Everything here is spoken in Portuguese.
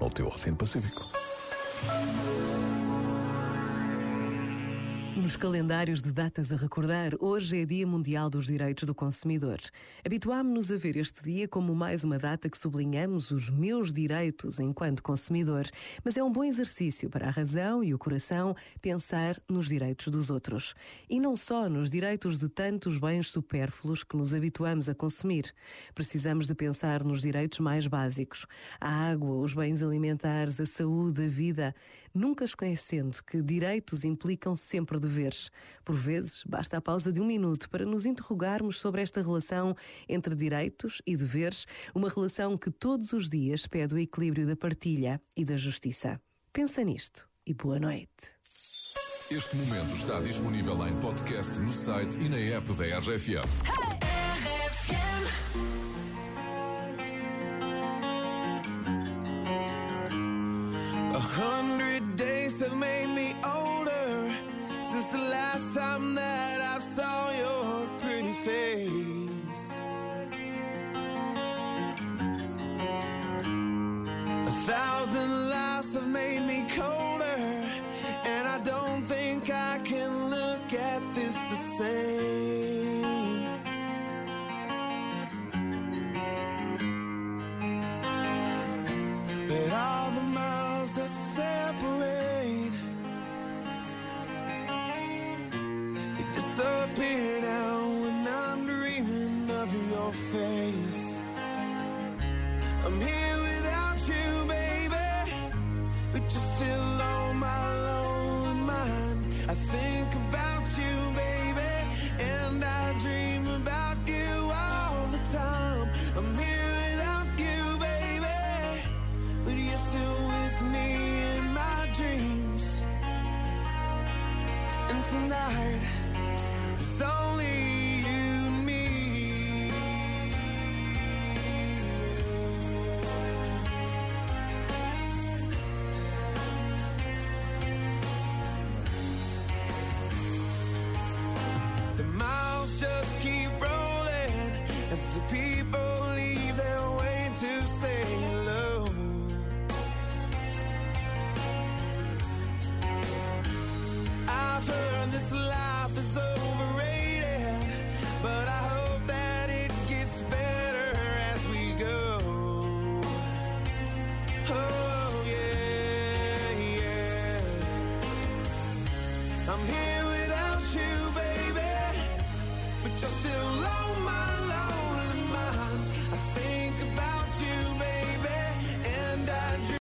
ao teu Oceano Pacífico. Nos calendários de datas a recordar, hoje é Dia Mundial dos Direitos do Consumidor. Habituámos-nos a ver este dia como mais uma data que sublinhamos os meus direitos enquanto consumidor, mas é um bom exercício para a razão e o coração pensar nos direitos dos outros. E não só nos direitos de tantos bens supérfluos que nos habituamos a consumir. Precisamos de pensar nos direitos mais básicos: a água, os bens alimentares, a saúde, a vida, nunca esquecendo que direitos implicam sempre deveres. Por vezes, basta a pausa de um minuto para nos interrogarmos sobre esta relação entre direitos e deveres, uma relação que todos os dias pede o equilíbrio da partilha e da justiça. Pensa nisto e boa noite. Este momento está disponível em podcast no site e na app da RFM. A hundred days have made me last time that I saw your pretty face. A thousand lives have made me colder, and I don't think I can look at this the same. Disappear now when I'm dreaming of your face. I'm here without you, baby But you're still on my lonely mind. I think about you, baby And I dream about you all the time. I'm here without you, baby But you're still with me in my dreams. And tonight It's only I'm here without you, baby, but you're still lying.